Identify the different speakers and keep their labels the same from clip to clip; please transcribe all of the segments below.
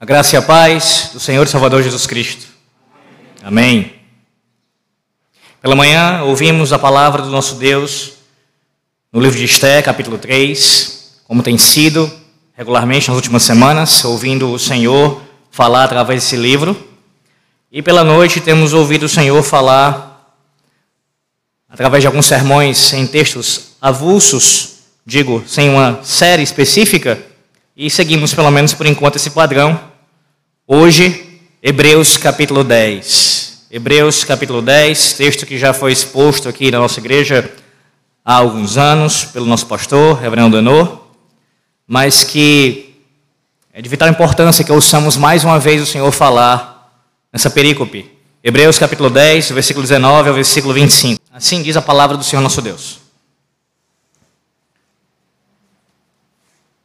Speaker 1: A graça e a paz do Senhor e Salvador Jesus Cristo. Amém. Pela manhã ouvimos a palavra do nosso Deus no livro de Esté, capítulo 3, como tem sido regularmente nas últimas semanas, ouvindo o Senhor falar através desse livro. E pela noite temos ouvido o Senhor falar através de alguns sermões em textos avulsos, digo, sem uma série específica, e seguimos pelo menos por enquanto esse padrão. Hoje, Hebreus capítulo 10. Hebreus capítulo 10, texto que já foi exposto aqui na nossa igreja há alguns anos pelo nosso pastor, Reverendo Denor, mas que é de vital importância que ouçamos mais uma vez o Senhor falar nessa perícope. Hebreus capítulo 10, versículo 19 ao versículo 25. Assim diz a palavra do Senhor nosso Deus.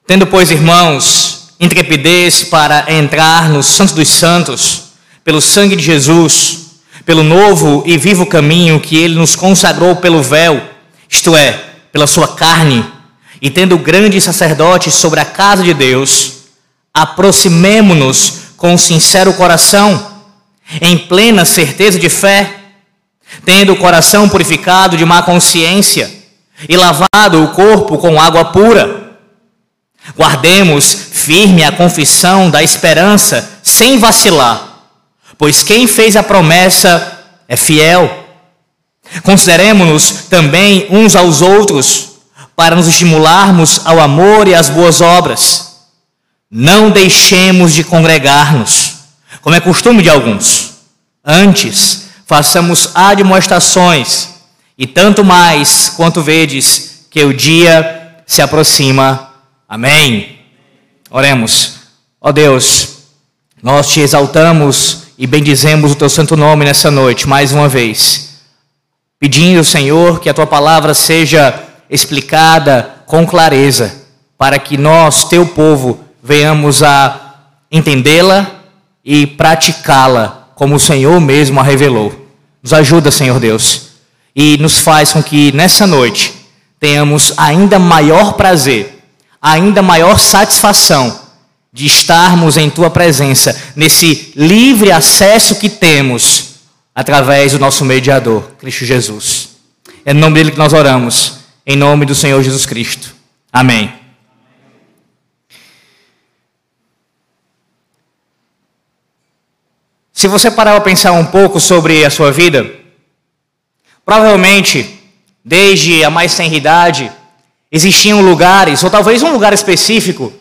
Speaker 1: Tendo, pois, irmãos, intrepidez para entrar no Santo dos Santos, pelo sangue de Jesus, pelo novo e vivo caminho que ele nos consagrou pelo véu, isto é, pela sua carne, e tendo grande sacerdote sobre a casa de Deus, aproximemo-nos com sincero coração, em plena certeza de fé, tendo o coração purificado de má consciência e lavado o corpo com água pura. Guardemos firme a confissão da esperança, sem vacilar, pois quem fez a promessa é fiel. Consideremos-nos também uns aos outros, para nos estimularmos ao amor e às boas obras. Não deixemos de congregar-nos, como é costume de alguns. Antes, façamos admoestações, e tanto mais quanto vedes que o dia se aproxima. Amém. Oremos. Ó Deus, nós te exaltamos e bendizemos o teu santo nome nessa noite, mais uma vez, pedindo, Senhor, que a tua palavra seja explicada com clareza, para que nós, teu povo, venhamos a entendê-la e praticá-la como o Senhor mesmo a revelou. Nos ajuda, Senhor Deus, e nos faz com que nessa noite tenhamos ainda maior prazer ainda maior satisfação de estarmos em tua presença, nesse livre acesso que temos através do nosso mediador, Cristo Jesus. É no nome dele que nós oramos, em nome do Senhor Jesus Cristo. Amém. Se você parar para pensar um pouco sobre a sua vida, provavelmente, desde a mais tenra idade, Existiam lugares, ou talvez um lugar específico,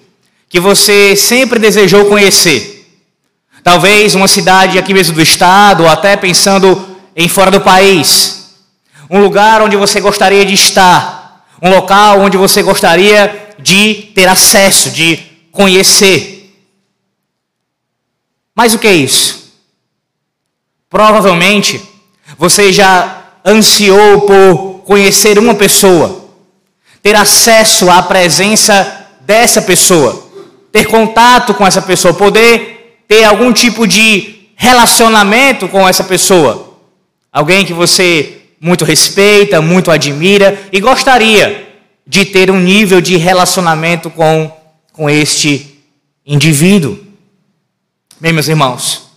Speaker 1: que você sempre desejou conhecer. Talvez uma cidade aqui mesmo do estado, ou até pensando em fora do país. Um lugar onde você gostaria de estar. Um local onde você gostaria de ter acesso, de conhecer. Mas o que é isso? Provavelmente você já ansiou por conhecer uma pessoa ter acesso à presença dessa pessoa, ter contato com essa pessoa, poder ter algum tipo de relacionamento com essa pessoa. Alguém que você muito respeita, muito admira e gostaria de ter um nível de relacionamento com, com este indivíduo. Bem, meus irmãos,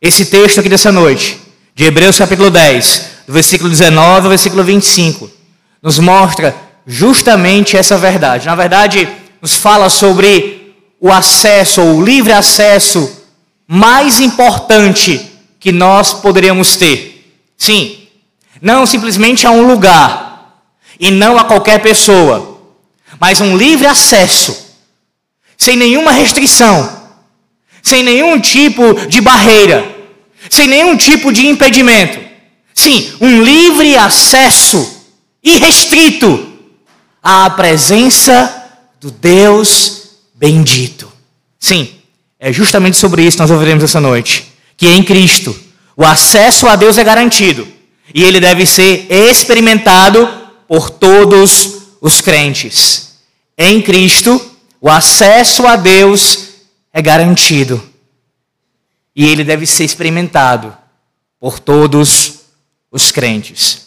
Speaker 1: esse texto aqui dessa noite, de Hebreus capítulo 10, do versículo 19 ao versículo 25, nos mostra justamente essa verdade. Na verdade, nos fala sobre o acesso, ou o livre acesso mais importante que nós poderíamos ter. Sim, não simplesmente a um lugar e não a qualquer pessoa, mas um livre acesso, sem nenhuma restrição, sem nenhum tipo de barreira, sem nenhum tipo de impedimento. Sim, um livre acesso irrestrito à presença do Deus bendito. Sim, é justamente sobre isso que nós ouviremos essa noite. Que em Cristo o acesso a Deus é garantido e ele deve ser experimentado por todos os crentes. Em Cristo, o acesso a Deus é garantido e ele deve ser experimentado por todos os crentes.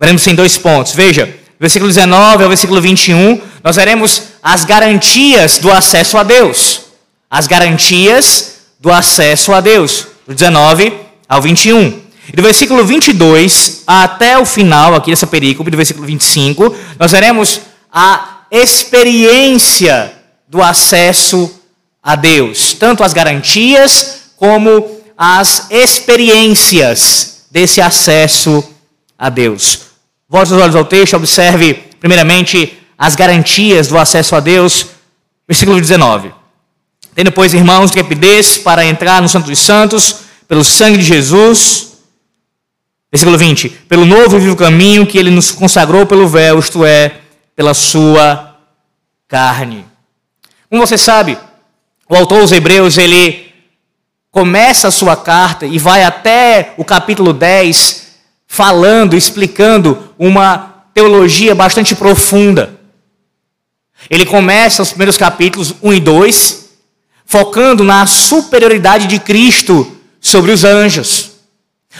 Speaker 1: Veremos em dois pontos. Veja, versículo 19 ao versículo 21, nós veremos as garantias do acesso a Deus. as garantias do acesso a Deus, do 19 ao 21. E do versículo 22 até o final aqui dessa perícope, do versículo 25, nós veremos a experiência do acesso a Deus, tanto as garantias como as experiências desse acesso a Deus. Volte os olhos ao texto, observe primeiramente as garantias do acesso a Deus, versículo 19. Tendo, pois, irmãos, trepidez para entrar no Santo dos Santos, pelo sangue de Jesus. Versículo 20. Pelo novo e vivo caminho que ele nos consagrou pelo véu, isto é, pela sua carne. Como você sabe, o autor aos Hebreus, ele começa a sua carta e vai até o capítulo 10 falando, explicando uma teologia bastante profunda. Ele começa os primeiros capítulos 1 e 2 focando na superioridade de Cristo sobre os anjos.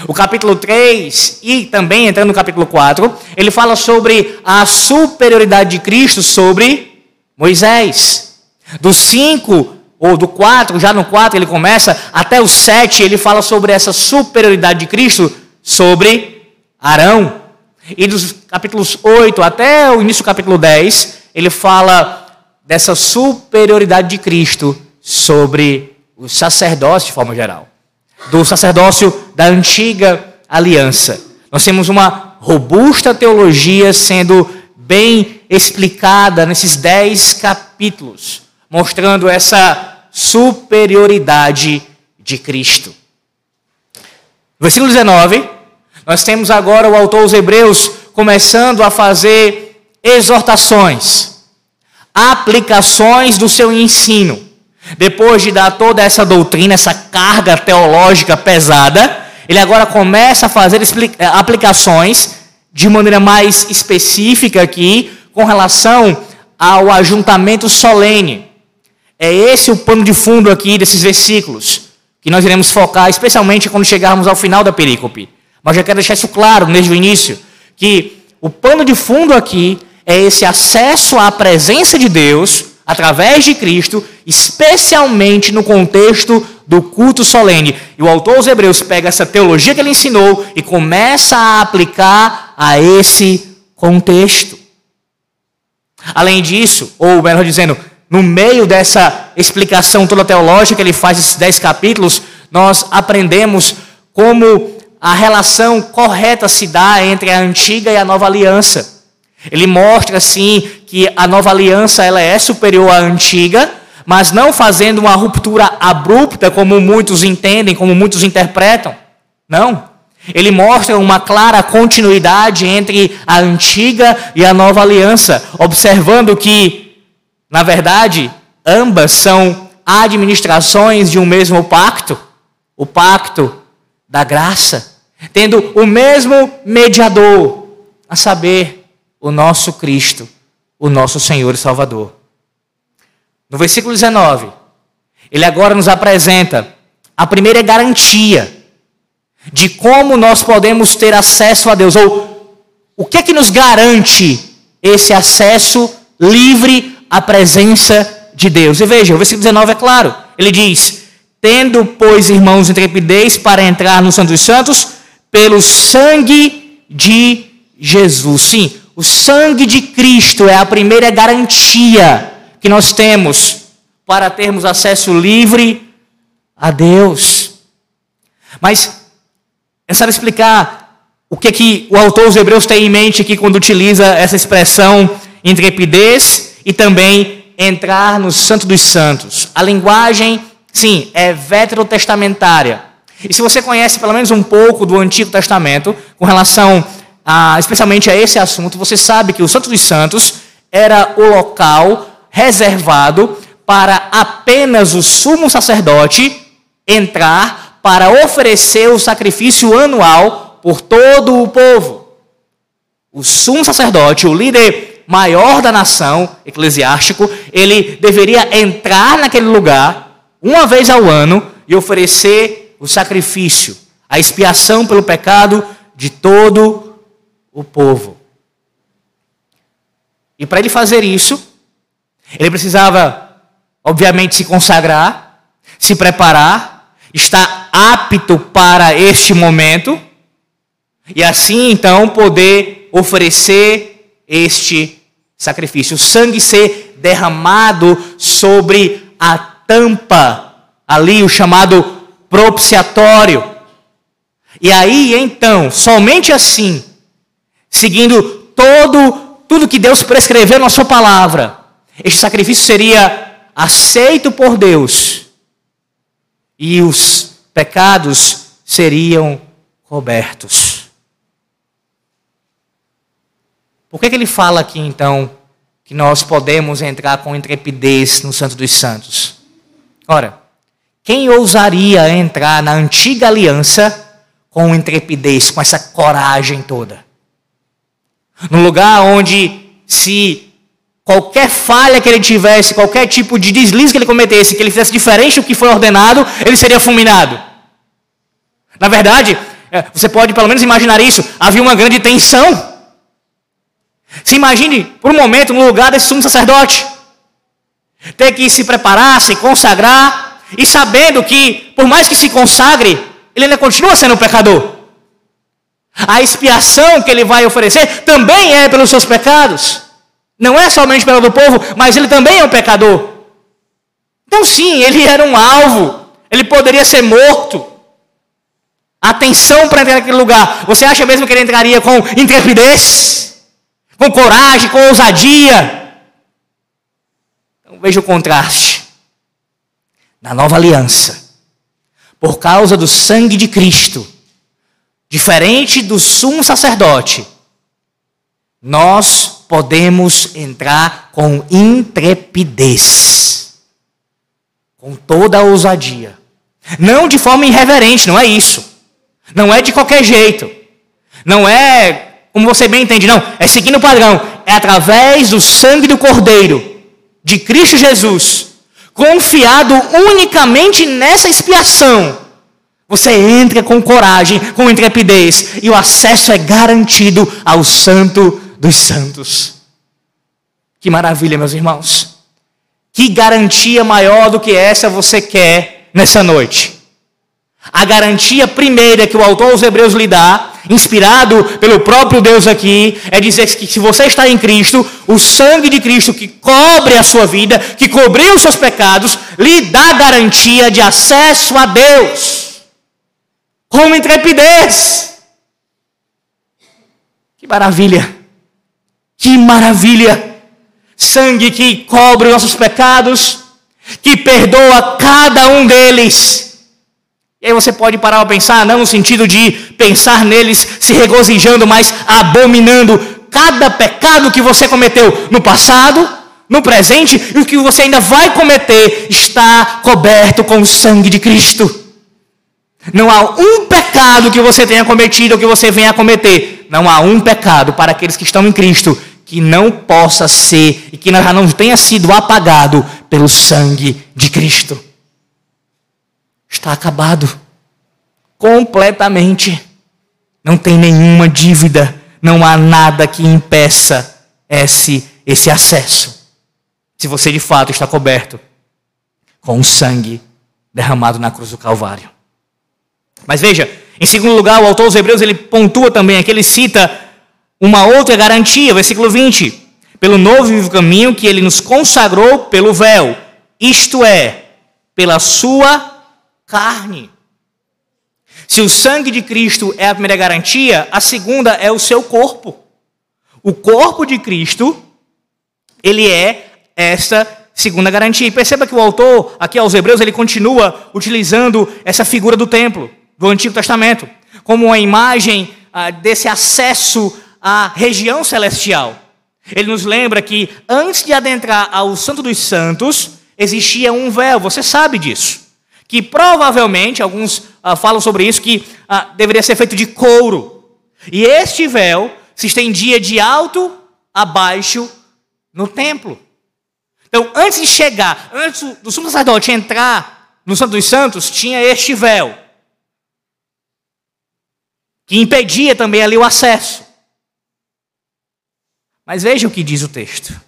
Speaker 1: O capítulo 3 e também entrando no capítulo 4, ele fala sobre a superioridade de Cristo sobre Moisés. Do 5 ou do 4, já no 4 ele começa, até o 7 ele fala sobre essa superioridade de Cristo sobre Arão. E dos capítulos 8 até o início do capítulo 10, ele fala dessa superioridade de Cristo sobre o sacerdócio de forma geral, do sacerdócio da antiga aliança. Nós temos uma robusta teologia sendo bem explicada nesses dez capítulos, mostrando essa superioridade de Cristo. Versículo 19, nós temos agora o autor dos Hebreus começando a fazer exortações, aplicações do seu ensino. Depois de dar toda essa doutrina, essa carga teológica pesada, ele agora começa a fazer eh, aplicações de maneira mais específica aqui com relação ao ajuntamento solene. É esse o pano de fundo aqui desses versículos, que nós iremos focar, especialmente quando chegarmos ao final da perícope. Mas já quero deixar isso claro desde o início, que o pano de fundo aqui é esse acesso à presença de Deus através de Cristo, especialmente no contexto do culto solene. E o autor dos Hebreus pega essa teologia que ele ensinou e começa a aplicar a esse contexto. Além disso, ou melhor dizendo, no meio dessa explicação toda teológica que ele faz esses dez capítulos, nós aprendemos como a relação correta se dá entre a antiga e a nova aliança. Ele mostra assim que a nova aliança ela é superior à antiga, mas não fazendo uma ruptura abrupta como muitos entendem, como muitos interpretam. Não. Ele mostra uma clara continuidade entre a antiga e a nova aliança, observando que, na verdade, ambas são administrações de um mesmo pacto, o pacto da graça, tendo o mesmo mediador, a saber, o nosso Cristo, o nosso Senhor e Salvador. No versículo 19, ele agora nos apresenta a primeira garantia de como nós podemos ter acesso a Deus, ou o que é que nos garante esse acesso livre à presença de Deus. E veja, o versículo 19 é claro, ele diz: Tendo, pois, irmãos, intrepidez para entrar no Santo dos Santos, pelo sangue de Jesus. Sim, o sangue de Cristo é a primeira garantia que nós temos para termos acesso livre a Deus. Mas é necessário explicar o que, que o autor dos Hebreus tem em mente aqui quando utiliza essa expressão intrepidez e também entrar no Santo dos Santos. A linguagem, sim, é veterotestamentária. E se você conhece pelo menos um pouco do Antigo Testamento com relação ah, especialmente a esse assunto, você sabe que o Santo dos Santos era o local reservado para apenas o sumo sacerdote entrar para oferecer o sacrifício anual por todo o povo. O sumo sacerdote, o líder maior da nação, eclesiástico, ele deveria entrar naquele lugar uma vez ao ano e oferecer o sacrifício, a expiação pelo pecado de todo o povo. E para ele fazer isso, ele precisava obviamente, se consagrar, se preparar, estar apto para este momento e assim então poder oferecer este sacrifício. O sangue ser derramado sobre a tampa, ali o chamado propiciatório. E aí então, somente assim, seguindo todo tudo que Deus prescreveu na sua palavra, este sacrifício seria aceito por Deus e os pecados seriam cobertos. Por que, que ele fala aqui então que nós podemos entrar com intrepidez no Santo dos Santos? Ora, quem ousaria entrar na antiga aliança com intrepidez, com essa coragem toda? No lugar onde, se qualquer falha que ele tivesse, qualquer tipo de deslize que ele cometesse, que ele fizesse diferente do que foi ordenado, ele seria fulminado. Na verdade, é, você pode pelo menos imaginar isso, havia uma grande tensão. Se imagine por um momento no lugar desse sumo sacerdote. Ter que se preparar, se consagrar, e sabendo que, por mais que se consagre, ele ainda continua sendo um pecador. A expiação que ele vai oferecer também é pelos seus pecados. Não é somente pelo do povo, mas ele também é um pecador. Então, sim, ele era um alvo. Ele poderia ser morto. Atenção para entrar naquele lugar. Você acha mesmo que ele entraria com intrepidez? Com coragem, com ousadia? Então, veja o contraste. Na nova aliança, por causa do sangue de Cristo, Diferente do sumo sacerdote, nós podemos entrar com intrepidez, com toda a ousadia. Não de forma irreverente, não é isso. Não é de qualquer jeito. Não é, como você bem entende, não. É seguindo o padrão. É através do sangue do Cordeiro, de Cristo Jesus, confiado unicamente nessa expiação você entra com coragem, com intrepidez, e o acesso é garantido ao Santo dos Santos. Que maravilha, meus irmãos. Que garantia maior do que essa você quer nessa noite? A garantia primeira que o autor aos Hebreus lhe dá, inspirado pelo próprio Deus aqui, é dizer que se você está em Cristo, o sangue de Cristo que cobre a sua vida, que cobriu os seus pecados, lhe dá garantia de acesso a Deus com intrepidez. Que maravilha! Que maravilha! Sangue que cobre nossos pecados, que perdoa cada um deles. E aí você pode parar a pensar, não no sentido de pensar neles se regozijando, mas abominando cada pecado que você cometeu no passado, no presente e o que você ainda vai cometer está coberto com o sangue de Cristo. Não há um pecado que você tenha cometido ou que você venha a cometer. Não há um pecado para aqueles que estão em Cristo que não possa ser e que já não tenha sido apagado pelo sangue de Cristo. Está acabado. Completamente. Não tem nenhuma dívida. Não há nada que impeça esse, esse acesso. Se você de fato está coberto com o sangue derramado na cruz do Calvário. Mas veja, em segundo lugar, o autor dos Hebreus ele pontua também aqui, ele cita uma outra garantia, versículo 20. Pelo novo e vivo caminho que ele nos consagrou pelo véu, isto é, pela sua carne. Se o sangue de Cristo é a primeira garantia, a segunda é o seu corpo. O corpo de Cristo, ele é esta segunda garantia. E perceba que o autor, aqui aos Hebreus, ele continua utilizando essa figura do templo do Antigo Testamento, como uma imagem ah, desse acesso à região celestial. Ele nos lembra que antes de adentrar ao Santo dos Santos, existia um véu, você sabe disso. Que provavelmente, alguns ah, falam sobre isso, que ah, deveria ser feito de couro. E este véu se estendia de alto a baixo no templo. Então, antes de chegar, antes do sumo sacerdote entrar no Santo dos Santos, tinha este véu que impedia também ali o acesso. Mas veja o que diz o texto: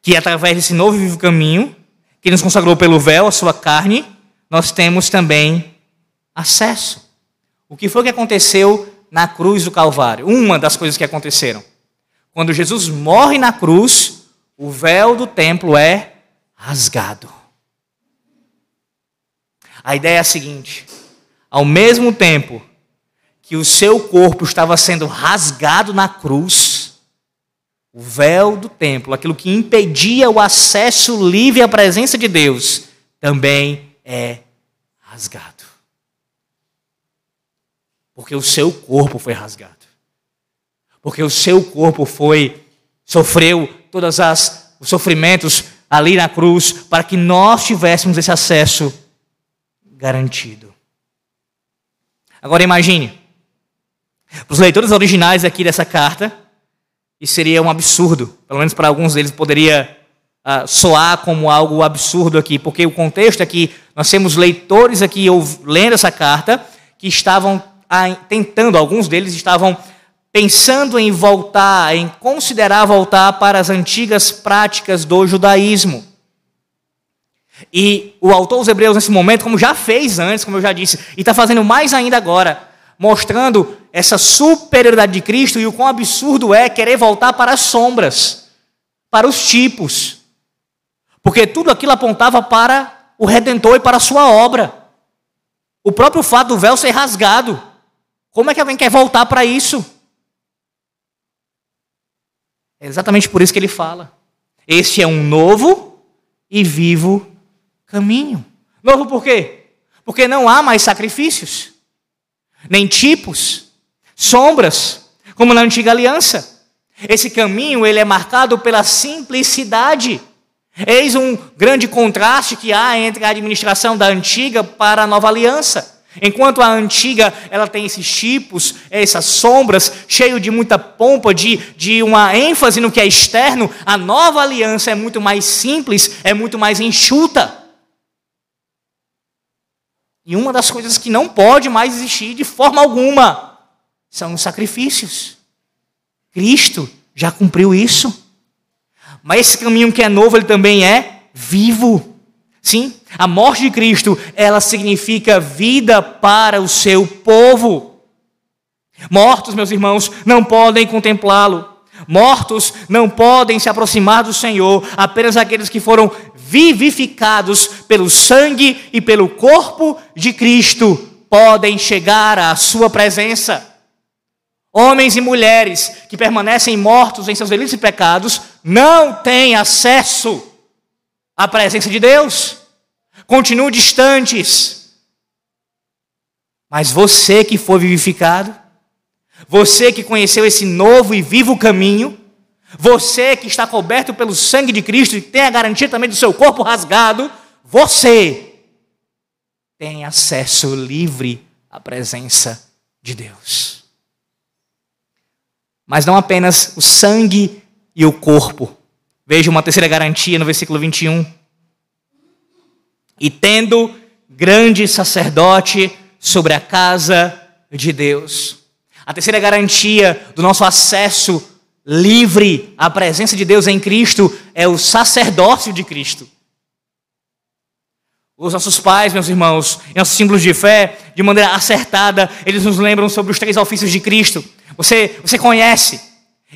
Speaker 1: que através desse novo e vivo caminho, que nos consagrou pelo véu, a sua carne, nós temos também acesso. O que foi que aconteceu na cruz do Calvário? Uma das coisas que aconteceram. Quando Jesus morre na cruz, o véu do templo é rasgado. A ideia é a seguinte: ao mesmo tempo que o seu corpo estava sendo rasgado na cruz, o véu do templo, aquilo que impedia o acesso livre à presença de Deus, também é rasgado. Porque o seu corpo foi rasgado. Porque o seu corpo foi sofreu todas as os sofrimentos ali na cruz para que nós tivéssemos esse acesso garantido. Agora imagine, para os leitores originais aqui dessa carta, isso seria um absurdo. Pelo menos para alguns deles poderia uh, soar como algo absurdo aqui, porque o contexto aqui, nós temos leitores aqui lendo essa carta que estavam tentando, alguns deles estavam pensando em voltar, em considerar voltar para as antigas práticas do judaísmo. E o autor dos Hebreus, nesse momento, como já fez antes, como eu já disse, e está fazendo mais ainda agora, mostrando essa superioridade de Cristo e o quão absurdo é querer voltar para as sombras, para os tipos. Porque tudo aquilo apontava para o Redentor e para a sua obra. O próprio fato do véu ser rasgado. Como é que alguém quer voltar para isso? É exatamente por isso que ele fala. Este é um novo e vivo caminho. Novo por quê? Porque não há mais sacrifícios, nem tipos, sombras, como na antiga aliança. Esse caminho ele é marcado pela simplicidade. Eis um grande contraste que há entre a administração da antiga para a nova aliança. Enquanto a antiga ela tem esses tipos, essas sombras, cheio de muita pompa, de, de uma ênfase no que é externo, a nova aliança é muito mais simples, é muito mais enxuta. E uma das coisas que não pode mais existir de forma alguma são os sacrifícios. Cristo já cumpriu isso. Mas esse caminho que é novo, ele também é vivo. Sim, a morte de Cristo, ela significa vida para o seu povo. Mortos, meus irmãos, não podem contemplá-lo. Mortos não podem se aproximar do Senhor, apenas aqueles que foram vivificados pelo sangue e pelo corpo de Cristo podem chegar à sua presença. Homens e mulheres que permanecem mortos em seus delitos e pecados não têm acesso à presença de Deus. Continuam distantes. Mas você que foi vivificado, você que conheceu esse novo e vivo caminho, você que está coberto pelo sangue de Cristo e tem a garantia também do seu corpo rasgado, você tem acesso livre à presença de Deus. Mas não apenas o sangue e o corpo. Veja uma terceira garantia no versículo 21. E tendo grande sacerdote sobre a casa de Deus. A terceira garantia do nosso acesso livre à presença de Deus em Cristo é o sacerdócio de Cristo. Os nossos pais, meus irmãos, nossos símbolos de fé, de maneira acertada, eles nos lembram sobre os três ofícios de Cristo. Você, você conhece.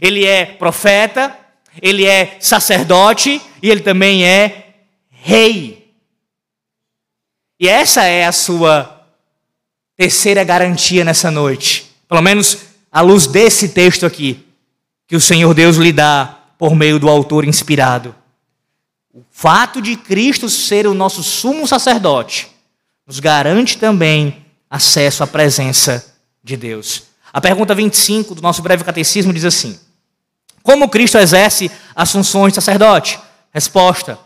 Speaker 1: Ele é profeta, ele é sacerdote e ele também é rei. E essa é a sua terceira garantia nessa noite. Pelo menos à luz desse texto aqui que o Senhor Deus lhe dá por meio do autor inspirado. O fato de Cristo ser o nosso sumo sacerdote nos garante também acesso à presença de Deus. A pergunta 25 do nosso breve catecismo diz assim: Como Cristo exerce as funções de sacerdote? Resposta: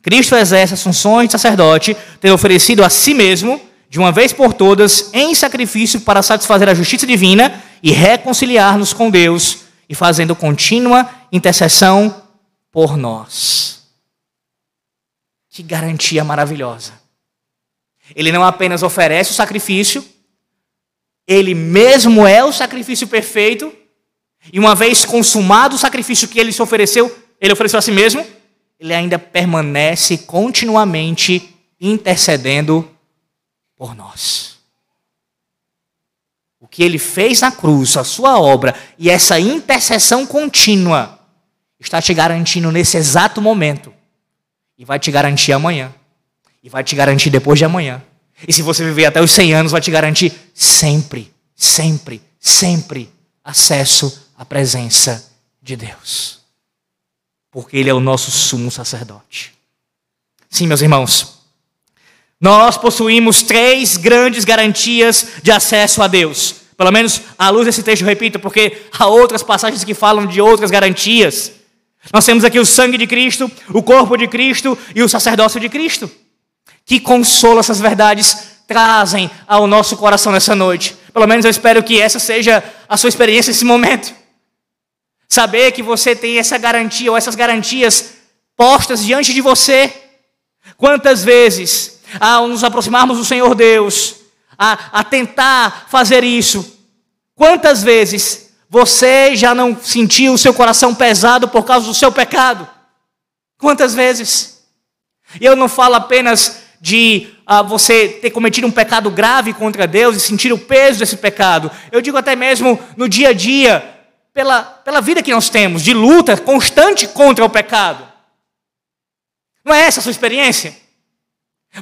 Speaker 1: Cristo exerce as funções de sacerdote, tendo oferecido a si mesmo, de uma vez por todas, em sacrifício para satisfazer a justiça divina e reconciliar-nos com Deus e fazendo contínua intercessão por nós. Que garantia maravilhosa. Ele não apenas oferece o sacrifício, ele mesmo é o sacrifício perfeito, e uma vez consumado o sacrifício que ele se ofereceu, ele ofereceu a si mesmo, ele ainda permanece continuamente intercedendo por nós. O que ele fez na cruz, a sua obra e essa intercessão contínua está te garantindo nesse exato momento e vai te garantir amanhã e vai te garantir depois de amanhã. E se você viver até os 100 anos, vai te garantir sempre, sempre, sempre acesso à presença de Deus porque Ele é o nosso sumo sacerdote. Sim, meus irmãos, nós possuímos três grandes garantias de acesso a Deus. Pelo menos à luz desse texto, eu repito, porque há outras passagens que falam de outras garantias. Nós temos aqui o sangue de Cristo, o corpo de Cristo e o sacerdócio de Cristo. Que consolo essas verdades trazem ao nosso coração nessa noite. Pelo menos eu espero que essa seja a sua experiência nesse momento. Saber que você tem essa garantia ou essas garantias postas diante de você. Quantas vezes, ao nos aproximarmos do Senhor Deus, a, a tentar fazer isso, quantas vezes você já não sentiu o seu coração pesado por causa do seu pecado? Quantas vezes? E eu não falo apenas de ah, você ter cometido um pecado grave contra Deus e sentir o peso desse pecado. Eu digo até mesmo no dia a dia, pela, pela vida que nós temos, de luta constante contra o pecado. Não é essa a sua experiência?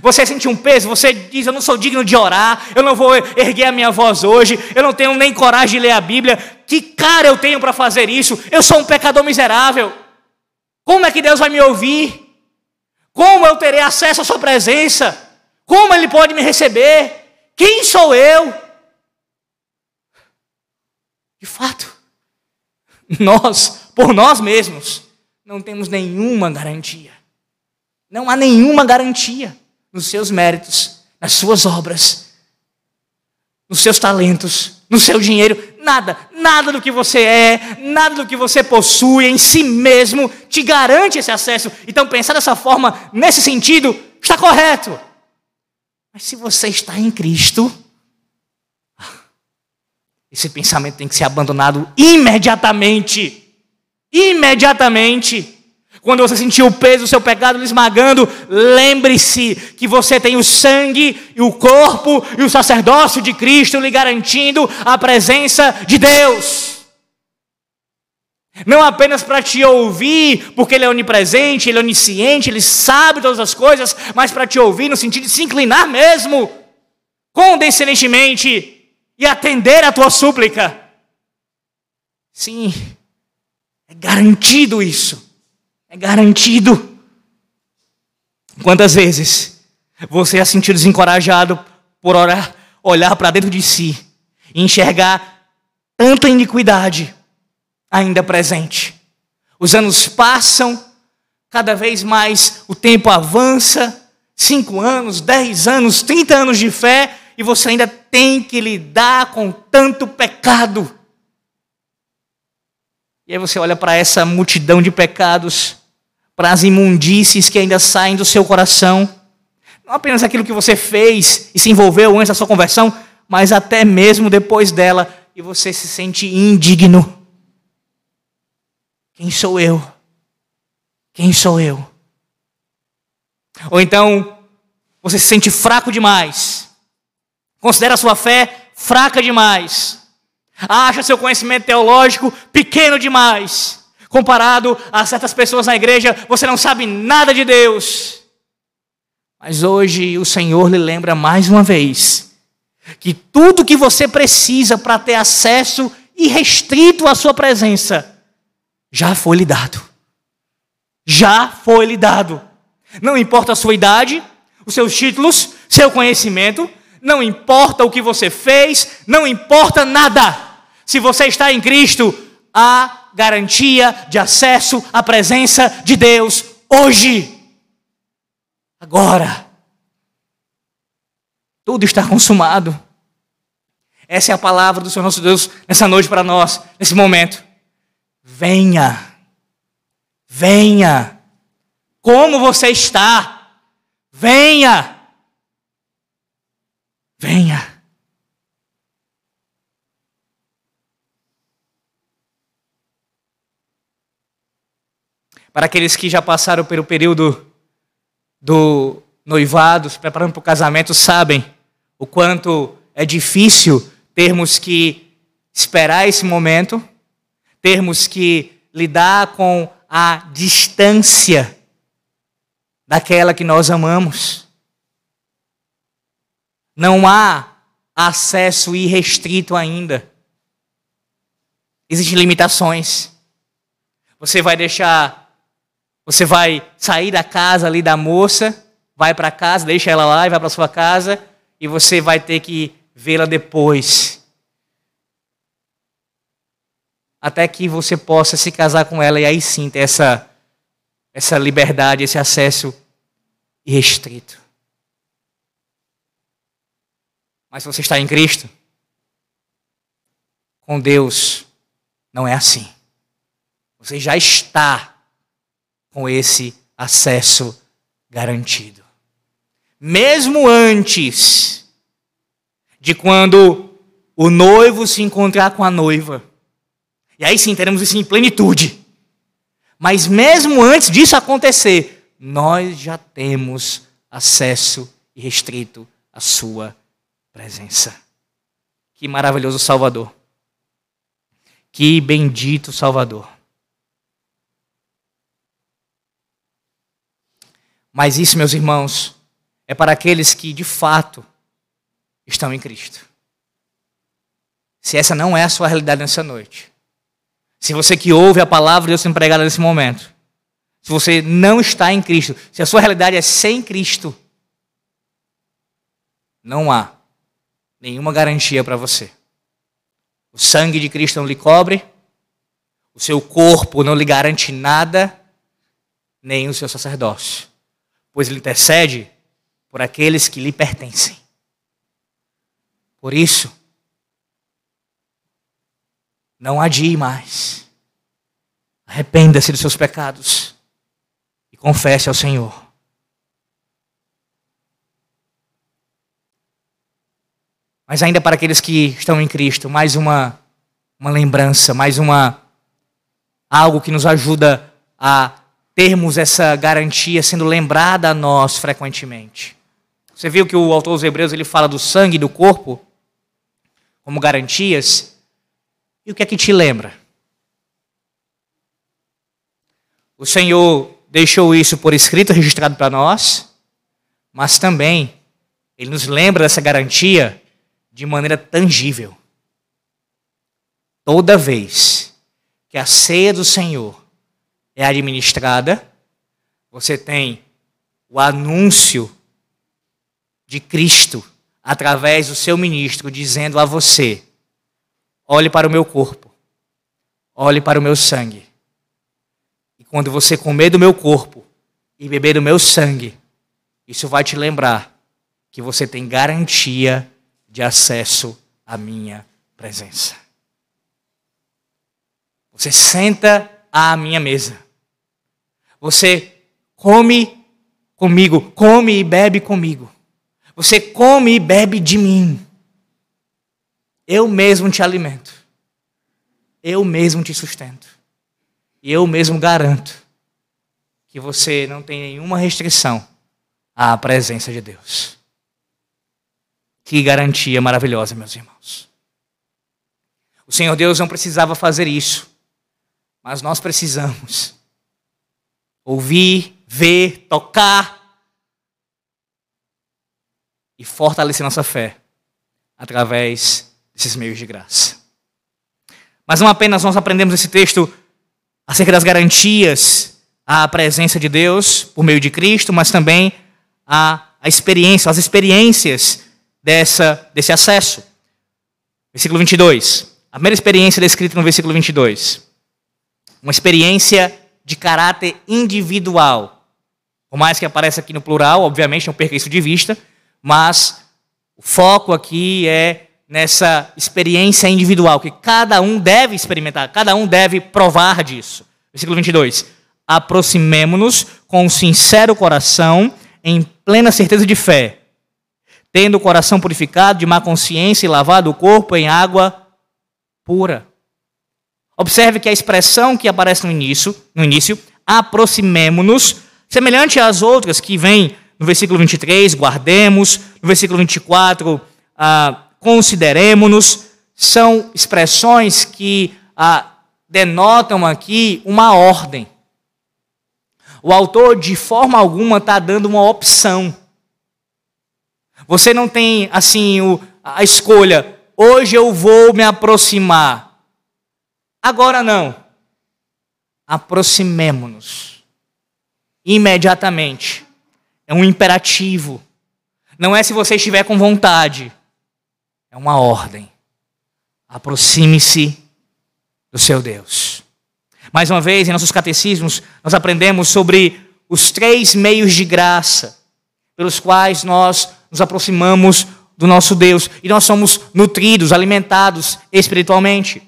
Speaker 1: Você sente um peso, você diz: Eu não sou digno de orar, eu não vou erguer a minha voz hoje, eu não tenho nem coragem de ler a Bíblia. Que cara eu tenho para fazer isso? Eu sou um pecador miserável. Como é que Deus vai me ouvir? Como eu terei acesso à Sua presença? Como Ele pode me receber? Quem sou eu? De fato, nós, por nós mesmos, não temos nenhuma garantia. Não há nenhuma garantia nos seus méritos, nas suas obras, nos seus talentos, no seu dinheiro, nada, nada do que você é, nada do que você possui em si mesmo te garante esse acesso. Então, pensar dessa forma, nesse sentido, está correto. Mas se você está em Cristo, esse pensamento tem que ser abandonado imediatamente. Imediatamente. Quando você sentir o peso do seu pecado lhe esmagando, lembre-se que você tem o sangue e o corpo e o sacerdócio de Cristo lhe garantindo a presença de Deus. Não apenas para te ouvir, porque Ele é onipresente, Ele é onisciente, Ele sabe todas as coisas, mas para te ouvir no sentido de se inclinar mesmo, condescendentemente e atender a tua súplica. Sim, é garantido isso. É garantido. Quantas vezes você já sentiu desencorajado por orar, olhar para dentro de si e enxergar tanta iniquidade ainda presente? Os anos passam, cada vez mais o tempo avança cinco anos, dez anos, trinta anos de fé, e você ainda tem que lidar com tanto pecado. E aí você olha para essa multidão de pecados, para as imundícies que ainda saem do seu coração, não apenas aquilo que você fez e se envolveu antes da sua conversão, mas até mesmo depois dela, e você se sente indigno. Quem sou eu? Quem sou eu? Ou então, você se sente fraco demais Considera a sua fé fraca demais. Acha seu conhecimento teológico pequeno demais. Comparado a certas pessoas na igreja, você não sabe nada de Deus. Mas hoje o Senhor lhe lembra mais uma vez que tudo que você precisa para ter acesso irrestrito à sua presença já foi lhe dado. Já foi lhe dado. Não importa a sua idade, os seus títulos, seu conhecimento, não importa o que você fez, não importa nada. Se você está em Cristo, há garantia de acesso à presença de Deus hoje. Agora. Tudo está consumado. Essa é a palavra do Senhor nosso Deus nessa noite para nós, nesse momento. Venha. Venha. Como você está? Venha. Venha. Para aqueles que já passaram pelo período do noivado, se preparando para o casamento, sabem o quanto é difícil termos que esperar esse momento, termos que lidar com a distância daquela que nós amamos. Não há acesso irrestrito ainda. Existem limitações. Você vai deixar, você vai sair da casa ali da moça, vai para casa, deixa ela lá e vai para sua casa, e você vai ter que vê-la depois. Até que você possa se casar com ela e aí sim ter essa, essa liberdade, esse acesso irrestrito. Mas se você está em Cristo, com Deus, não é assim. Você já está com esse acesso garantido. Mesmo antes de quando o noivo se encontrar com a noiva. E aí sim teremos isso em plenitude. Mas mesmo antes disso acontecer, nós já temos acesso irrestrito à sua presença. Que maravilhoso Salvador. Que bendito Salvador. Mas isso, meus irmãos, é para aqueles que de fato estão em Cristo. Se essa não é a sua realidade nessa noite, se você que ouve a palavra de Deus sendo pregada nesse momento, se você não está em Cristo, se a sua realidade é sem Cristo, não há nenhuma garantia para você. O sangue de Cristo não lhe cobre, o seu corpo não lhe garante nada, nem o seu sacerdócio, pois ele intercede por aqueles que lhe pertencem. Por isso, não adie mais. Arrependa-se dos seus pecados e confesse ao Senhor. Mas ainda para aqueles que estão em Cristo, mais uma, uma lembrança, mais uma algo que nos ajuda a termos essa garantia sendo lembrada a nós frequentemente. Você viu que o autor dos Hebreus ele fala do sangue do corpo como garantias. E o que é que te lembra? O Senhor deixou isso por escrito, registrado para nós, mas também ele nos lembra dessa garantia de maneira tangível. Toda vez que a ceia do Senhor é administrada, você tem o anúncio de Cristo através do seu ministro dizendo a você: olhe para o meu corpo, olhe para o meu sangue. E quando você comer do meu corpo e beber do meu sangue, isso vai te lembrar que você tem garantia de acesso à minha presença. Você senta à minha mesa. Você come comigo, come e bebe comigo. Você come e bebe de mim. Eu mesmo te alimento. Eu mesmo te sustento. E eu mesmo garanto que você não tem nenhuma restrição à presença de Deus. Que garantia maravilhosa, meus irmãos. O Senhor Deus não precisava fazer isso, mas nós precisamos ouvir, ver, tocar e fortalecer nossa fé através desses meios de graça. Mas não apenas nós aprendemos esse texto acerca das garantias à presença de Deus por meio de Cristo, mas também a, a experiência, as experiências dessa, desse acesso. Versículo 22. A primeira experiência descrita no versículo 22. Uma experiência de caráter individual. Por mais que apareça aqui no plural, obviamente, não perca isso de vista, mas o foco aqui é nessa experiência individual, que cada um deve experimentar, cada um deve provar disso. Versículo 22. Aproximemo-nos com um sincero coração, em plena certeza de fé, tendo o coração purificado de má consciência e lavado o corpo em água pura. Observe que a expressão que aparece no início, no início aproximemo-nos, semelhante às outras que vêm no versículo 23, guardemos, no versículo 24, ah, consideremos-nos, são expressões que ah, denotam aqui uma ordem. O autor, de forma alguma, está dando uma opção. Você não tem, assim, o, a escolha, hoje eu vou me aproximar. Agora não. Aproximemo-nos. Imediatamente. É um imperativo. Não é se você estiver com vontade. É uma ordem. Aproxime-se do seu Deus. Mais uma vez, em nossos catecismos, nós aprendemos sobre os três meios de graça pelos quais nós nos aproximamos do nosso Deus e nós somos nutridos, alimentados espiritualmente.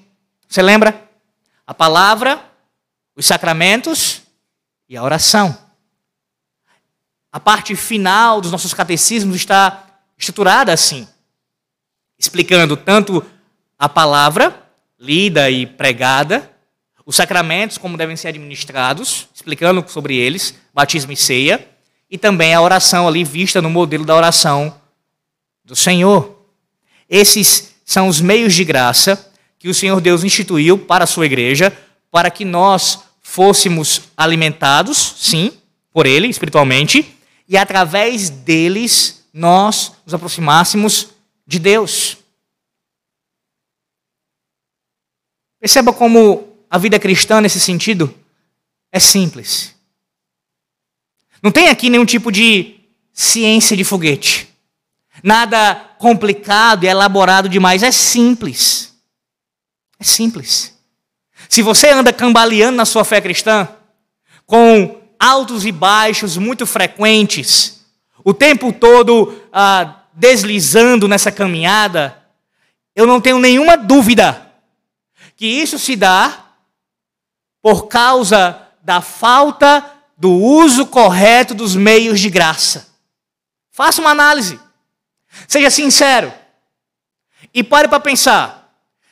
Speaker 1: Você lembra? A palavra, os sacramentos e a oração. A parte final dos nossos catecismos está estruturada assim, explicando tanto a palavra lida e pregada, os sacramentos, como devem ser administrados, explicando sobre eles, batismo e ceia, e também a oração ali vista no modelo da oração do Senhor. Esses são os meios de graça que o Senhor Deus instituiu para a sua igreja, para que nós fôssemos alimentados, sim, por Ele, espiritualmente, e através deles nós nos aproximássemos de Deus. Perceba como a vida cristã, nesse sentido, é simples. Não tem aqui nenhum tipo de ciência de foguete. Nada complicado e elaborado demais. É simples. É simples. Se você anda cambaleando na sua fé cristã, com altos e baixos muito frequentes, o tempo todo ah, deslizando nessa caminhada, eu não tenho nenhuma dúvida que isso se dá por causa da falta do uso correto dos meios de graça. Faça uma análise. Seja sincero. E pare para pensar.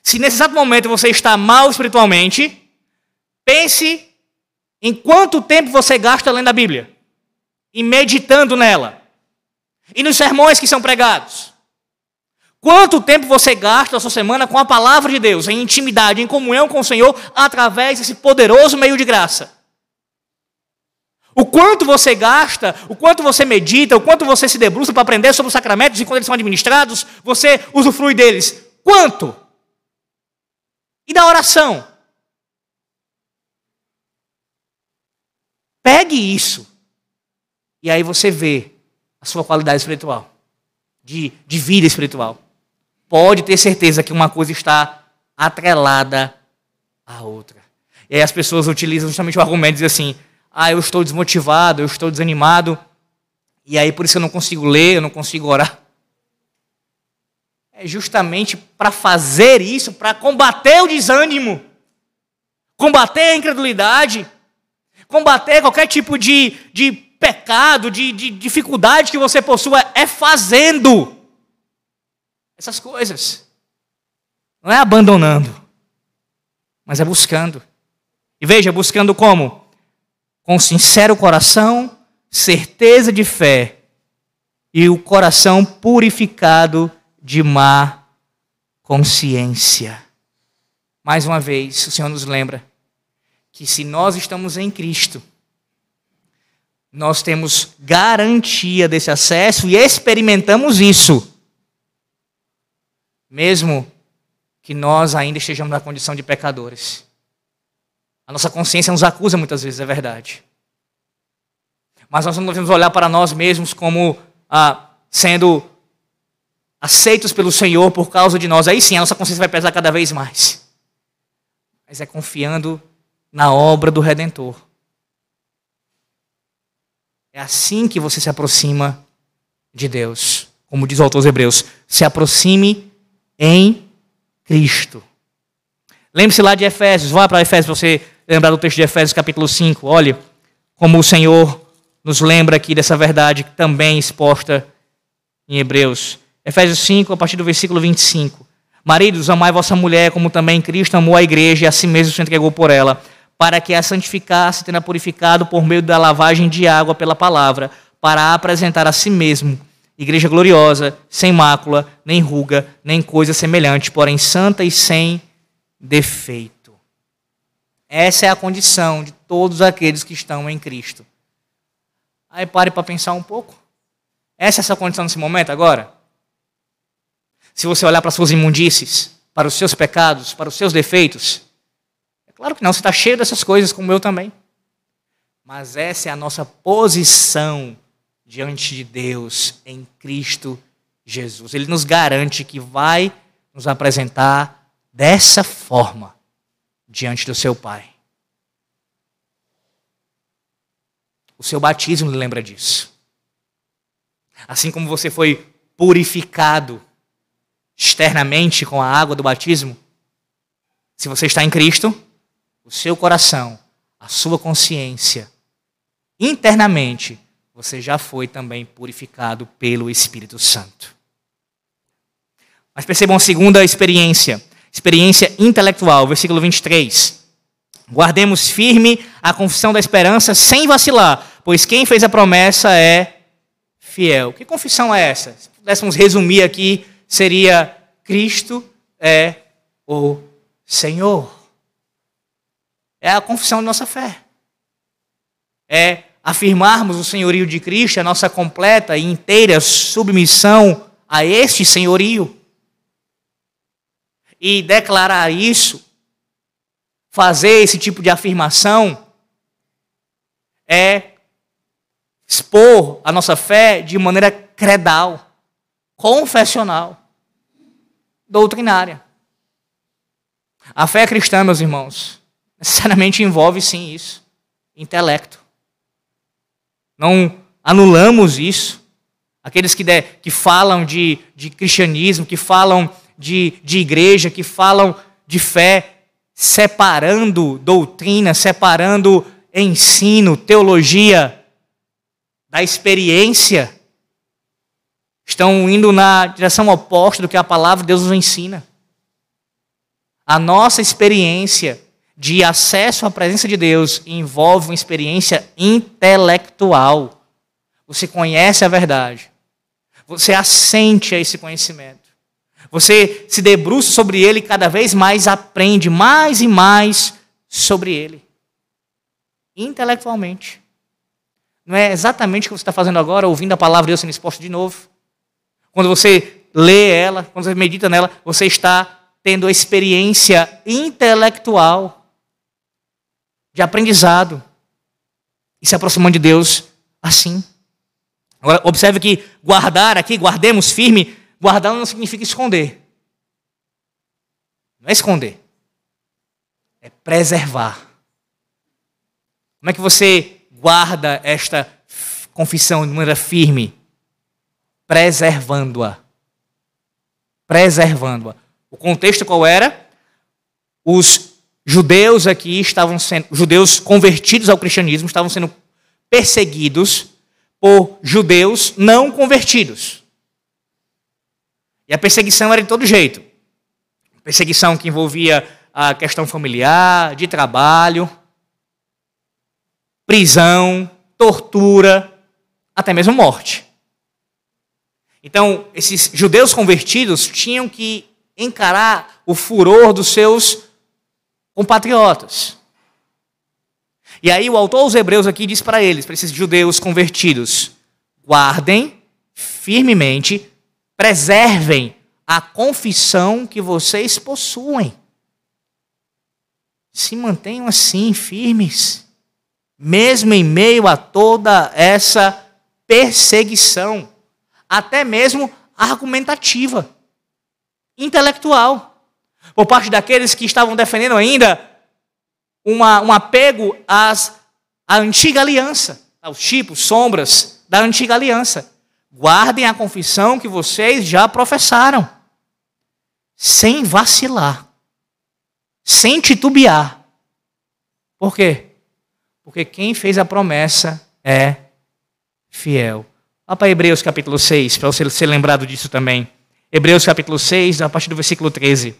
Speaker 1: Se nesse exato momento você está mal espiritualmente, pense em quanto tempo você gasta lendo a Bíblia e meditando nela. E nos sermões que são pregados. Quanto tempo você gasta na sua semana com a palavra de Deus, em intimidade, em comunhão com o Senhor, através desse poderoso meio de graça? O quanto você gasta, o quanto você medita, o quanto você se debruça para aprender sobre os sacramentos e quando eles são administrados, você usufrui deles. Quanto? E da oração? Pegue isso. E aí você vê a sua qualidade espiritual, de, de vida espiritual pode ter certeza que uma coisa está atrelada à outra. E aí as pessoas utilizam justamente o argumento de dizer assim: ah, eu estou desmotivado, eu estou desanimado, e aí por isso eu não consigo ler, eu não consigo orar. É justamente para fazer isso, para combater o desânimo, combater a incredulidade, combater qualquer tipo de, de pecado, de, de dificuldade que você possua, é fazendo essas coisas. Não é abandonando, mas é buscando. E veja, buscando como? Com sincero coração, certeza de fé e o coração purificado de má consciência. Mais uma vez, o Senhor nos lembra que se nós estamos em Cristo, nós temos garantia desse acesso e experimentamos isso mesmo que nós ainda estejamos na condição de pecadores. A nossa consciência nos acusa muitas vezes, é verdade. Mas nós não devemos olhar para nós mesmos como ah, sendo aceitos pelo Senhor por causa de nós. Aí sim, a nossa consciência vai pesar cada vez mais. Mas é confiando na obra do Redentor. É assim que você se aproxima de Deus. Como diz o autor dos Hebreus, se aproxime em Cristo. Lembre-se lá de Efésios, vá para Efésios para você lembrar do texto de Efésios capítulo 5. Olhe como o Senhor nos lembra aqui dessa verdade também exposta em Hebreus. Efésios 5, a partir do versículo 25. Maridos, amai vossa mulher, como também Cristo amou a igreja e a si mesmo se entregou por ela, para que a santificasse, tendo purificado por meio da lavagem de água pela palavra, para apresentar a si mesmo igreja gloriosa, sem mácula, nem ruga, nem coisa semelhante, porém santa e sem defeito. Essa é a condição de todos aqueles que estão em Cristo. Aí pare para pensar um pouco. Essa é a sua condição nesse momento agora? Se você olhar para as suas imundícies, para os seus pecados, para os seus defeitos, é claro que não, você está cheio dessas coisas, como eu também. Mas essa é a nossa posição diante de Deus em Cristo Jesus. Ele nos garante que vai nos apresentar dessa forma diante do seu Pai. O seu batismo lembra disso. Assim como você foi purificado externamente com a água do batismo, se você está em Cristo, o seu coração, a sua consciência, internamente, você já foi também purificado pelo Espírito Santo. Mas percebam a segunda experiência, experiência intelectual, versículo 23. Guardemos firme a confissão da esperança sem vacilar, pois quem fez a promessa é fiel. Que confissão é essa? Se pudéssemos resumir aqui, seria: Cristo é o Senhor. É a confissão de nossa fé. É afirmarmos o senhorio de Cristo, a nossa completa e inteira submissão a este senhorio. E declarar isso, fazer esse tipo de afirmação, é expor a nossa fé de maneira credal, confessional, doutrinária. A fé cristã, meus irmãos, necessariamente envolve sim isso, intelecto. Não anulamos isso. Aqueles que, de, que falam de, de cristianismo, que falam de, de igreja, que falam de fé, separando doutrina, separando ensino, teologia da experiência, estão indo na direção oposta do que a palavra de Deus nos ensina. A nossa experiência de acesso à presença de Deus envolve uma experiência intelectual. Você conhece a verdade. Você assente a esse conhecimento. Você se debruça sobre ele e cada vez mais aprende mais e mais sobre ele. Intelectualmente. Não é exatamente o que você está fazendo agora, ouvindo a palavra de Deus sendo exposta de novo. Quando você lê ela, quando você medita nela, você está tendo a experiência intelectual de aprendizado e se aproximando de Deus assim. Agora, observe que guardar aqui, guardemos firme, guardar não significa esconder. Não é esconder, é preservar. Como é que você guarda esta confissão de maneira firme, preservando-a. Preservando-a. O contexto qual era? Os judeus aqui estavam sendo, judeus convertidos ao cristianismo estavam sendo perseguidos por judeus não convertidos. E a perseguição era de todo jeito. Perseguição que envolvia a questão familiar, de trabalho, prisão, tortura, até mesmo morte. Então, esses judeus convertidos tinham que encarar o furor dos seus compatriotas. E aí o autor aos Hebreus aqui diz para eles, para esses judeus convertidos, guardem firmemente, preservem a confissão que vocês possuem. Se mantenham assim, firmes mesmo em meio a toda essa perseguição, até mesmo argumentativa, intelectual, por parte daqueles que estavam defendendo ainda uma, um apego às, à antiga aliança, aos tipos, sombras da antiga aliança. Guardem a confissão que vocês já professaram, sem vacilar, sem titubear. Por quê? Porque quem fez a promessa é fiel. Vá para Hebreus capítulo 6, para você ser lembrado disso também. Hebreus capítulo 6, a partir do versículo 13.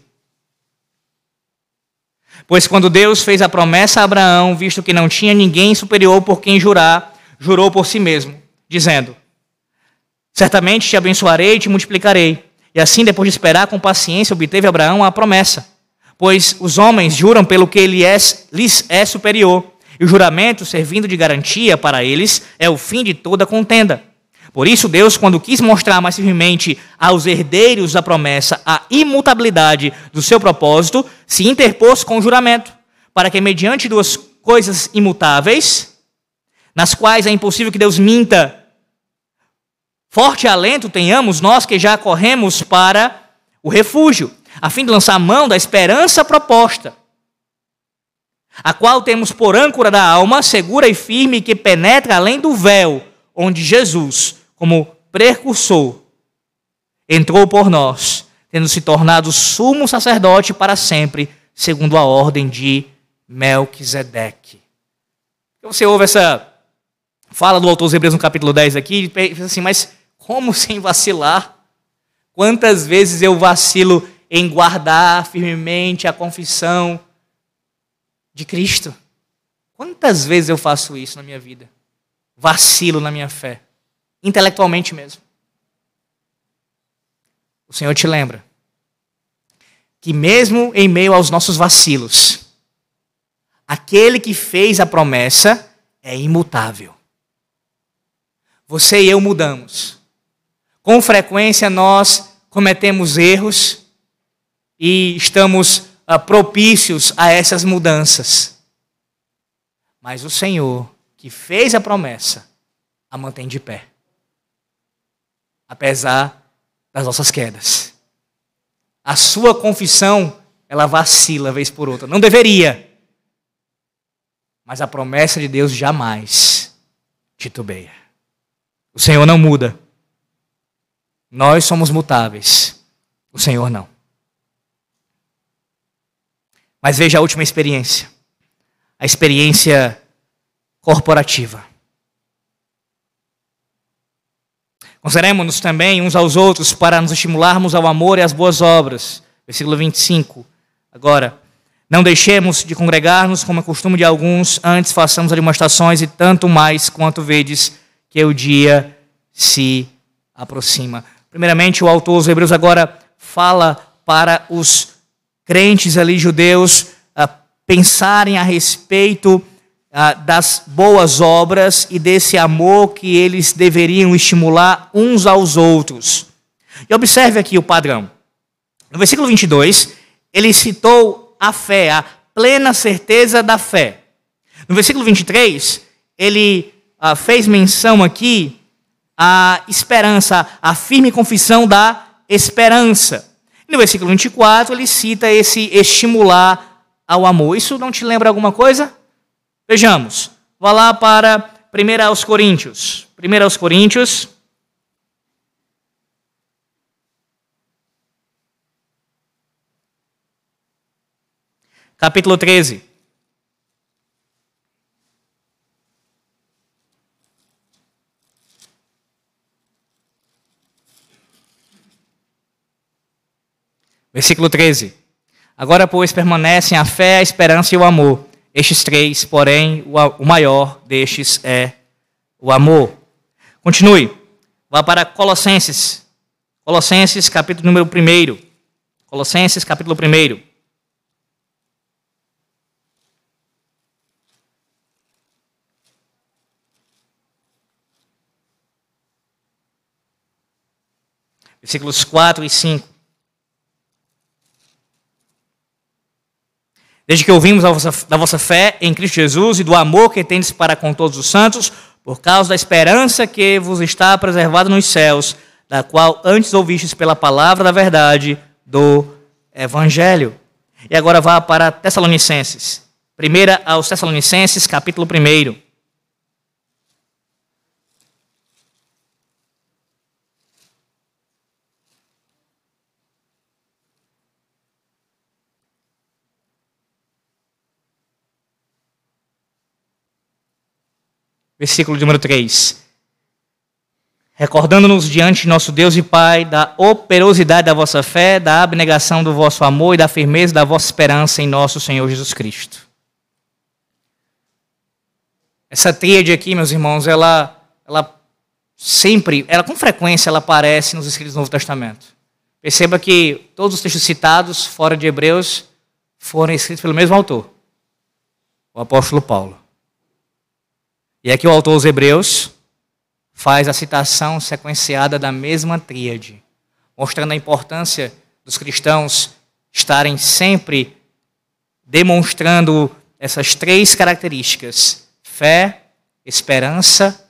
Speaker 1: Pois quando Deus fez a promessa a Abraão, visto que não tinha ninguém superior por quem jurar, jurou por si mesmo, dizendo: Certamente te abençoarei e te multiplicarei. E assim, depois de esperar com paciência, obteve Abraão a promessa. Pois os homens juram pelo que ele é, lhes é superior, e o juramento, servindo de garantia para eles, é o fim de toda contenda. Por isso, Deus, quando quis mostrar mais firmemente aos herdeiros da promessa a imutabilidade do seu propósito, se interpôs com o juramento, para que, mediante duas coisas imutáveis, nas quais é impossível que Deus minta, forte alento tenhamos nós que já corremos para o refúgio, a fim de lançar mão da esperança proposta, a qual temos por âncora da alma, segura e firme, que penetra além do véu, onde Jesus, como precursor, entrou por nós, tendo se tornado sumo sacerdote para sempre, segundo a ordem de Melquisedeque. Então você ouve essa fala do autor dos Hebreus no capítulo 10 aqui, e pensa assim, mas como sem vacilar? Quantas vezes eu vacilo em guardar firmemente a confissão de Cristo? Quantas vezes eu faço isso na minha vida? Vacilo na minha fé intelectualmente mesmo. O Senhor te lembra que, mesmo em meio aos nossos vacilos, aquele que fez a promessa é imutável. Você e eu mudamos. Com frequência nós cometemos erros e estamos uh, propícios a essas mudanças. Mas o Senhor, que fez a promessa, a mantém de pé apesar das nossas quedas. A sua confissão, ela vacila vez por outra. Não deveria. Mas a promessa de Deus jamais titubeia. O Senhor não muda. Nós somos mutáveis. O Senhor não. Mas veja a última experiência. A experiência corporativa. Consideremos-nos também uns aos outros para nos estimularmos ao amor e às boas obras. Versículo 25. Agora, não deixemos de congregar-nos como é costume de alguns, antes façamos demonstrações e tanto mais quanto vedes que o dia se aproxima. Primeiramente, o autor dos Hebreus agora fala para os crentes ali judeus uh, pensarem a respeito ah, das boas obras e desse amor que eles deveriam estimular uns aos outros. E observe aqui o padrão. No versículo 22, ele citou a fé, a plena certeza da fé. No versículo 23, ele ah, fez menção aqui à esperança, à firme confissão da esperança. no versículo 24, ele cita esse estimular ao amor. Isso não te lembra alguma coisa? Vejamos, vá lá para 1 aos Coríntios. 1 aos Coríntios. Capítulo 13. Versículo 13. Agora, pois, permanecem a fé, a esperança e o amor estes três, porém, o maior destes é o amor. Continue. Vá para Colossenses. Colossenses, capítulo número 1. Colossenses, capítulo 1. Versículos 4 e 5. Desde que ouvimos da vossa, da vossa fé em Cristo Jesus e do amor que tendes para com todos os santos, por causa da esperança que vos está preservada nos céus, da qual antes ouvistes pela palavra da verdade do Evangelho. E agora vá para Tessalonicenses. Primeira aos Tessalonicenses, capítulo 1. Versículo número 3. recordando-nos diante de nosso Deus e Pai da operosidade da vossa fé, da abnegação do vosso amor e da firmeza da vossa esperança em nosso Senhor Jesus Cristo. Essa tríade aqui, meus irmãos, ela, ela sempre, ela com frequência, ela aparece nos escritos do Novo Testamento. Perceba que todos os textos citados, fora de Hebreus, foram escritos pelo mesmo autor, o apóstolo Paulo. E aqui o autor dos Hebreus faz a citação sequenciada da mesma tríade, mostrando a importância dos cristãos estarem sempre demonstrando essas três características: fé, esperança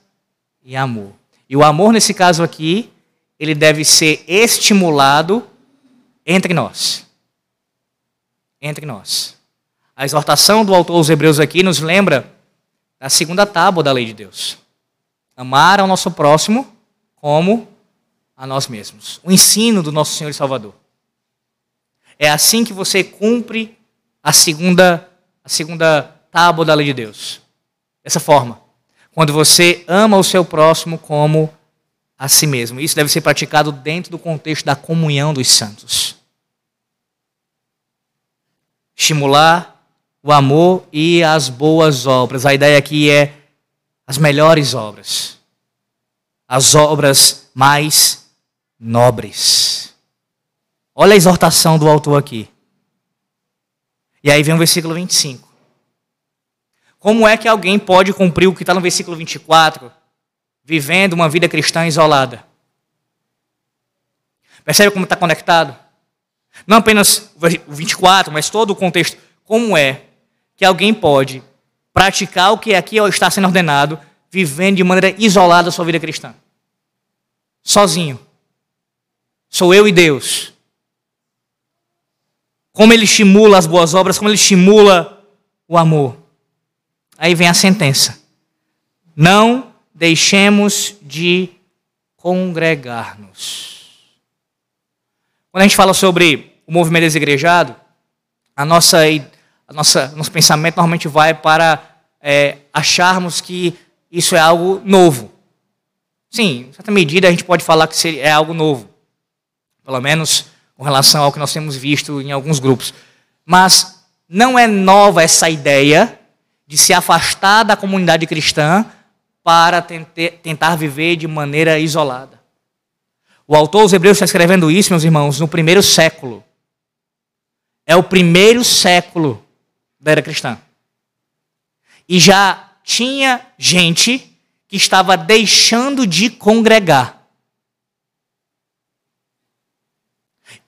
Speaker 1: e amor. E o amor, nesse caso aqui, ele deve ser estimulado entre nós. Entre nós. A exortação do autor aos Hebreus aqui nos lembra da segunda tábua da lei de Deus. Amar ao nosso próximo como a nós mesmos. O ensino do nosso Senhor e Salvador. É assim que você cumpre a segunda, a segunda tábua da lei de Deus. Dessa forma. Quando você ama o seu próximo como a si mesmo. Isso deve ser praticado dentro do contexto da comunhão dos santos. Estimular o amor e as boas obras. A ideia aqui é as melhores obras, as obras mais nobres. Olha a exortação do autor aqui. E aí vem o versículo 25. Como é que alguém pode cumprir o que está no versículo 24, vivendo uma vida cristã isolada? Percebe como está conectado? Não apenas o 24, mas todo o contexto. Como é que alguém pode praticar o que aqui está sendo ordenado, vivendo de maneira isolada a sua vida cristã. Sozinho. Sou eu e Deus. Como ele estimula as boas obras, como ele estimula o amor. Aí vem a sentença. Não deixemos de congregar-nos. Quando a gente fala sobre o movimento desigrejado, a nossa nossa, nosso pensamento normalmente vai para é, acharmos que isso é algo novo. Sim, em certa medida a gente pode falar que é algo novo. Pelo menos com relação ao que nós temos visto em alguns grupos. Mas não é nova essa ideia de se afastar da comunidade cristã para tentar viver de maneira isolada. O autor dos Hebreus está escrevendo isso, meus irmãos, no primeiro século. É o primeiro século da era cristã. E já tinha gente que estava deixando de congregar.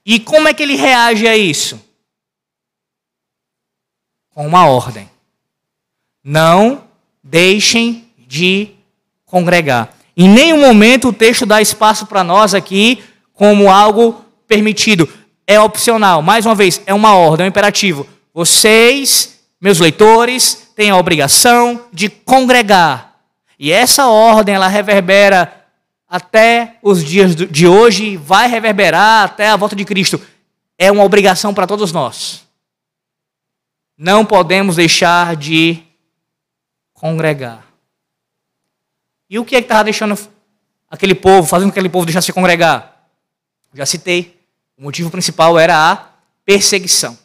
Speaker 1: E como é que ele reage a isso? Com uma ordem. Não deixem de congregar. Em nenhum momento o texto dá espaço para nós aqui como algo permitido. É opcional. Mais uma vez, é uma ordem, é um imperativo. Vocês, meus leitores, têm a obrigação de congregar. E essa ordem, ela reverbera até os dias de hoje, vai reverberar até a volta de Cristo. É uma obrigação para todos nós. Não podemos deixar de congregar. E o que é que estava deixando aquele povo, fazendo aquele povo deixar se congregar? Já citei. O motivo principal era a perseguição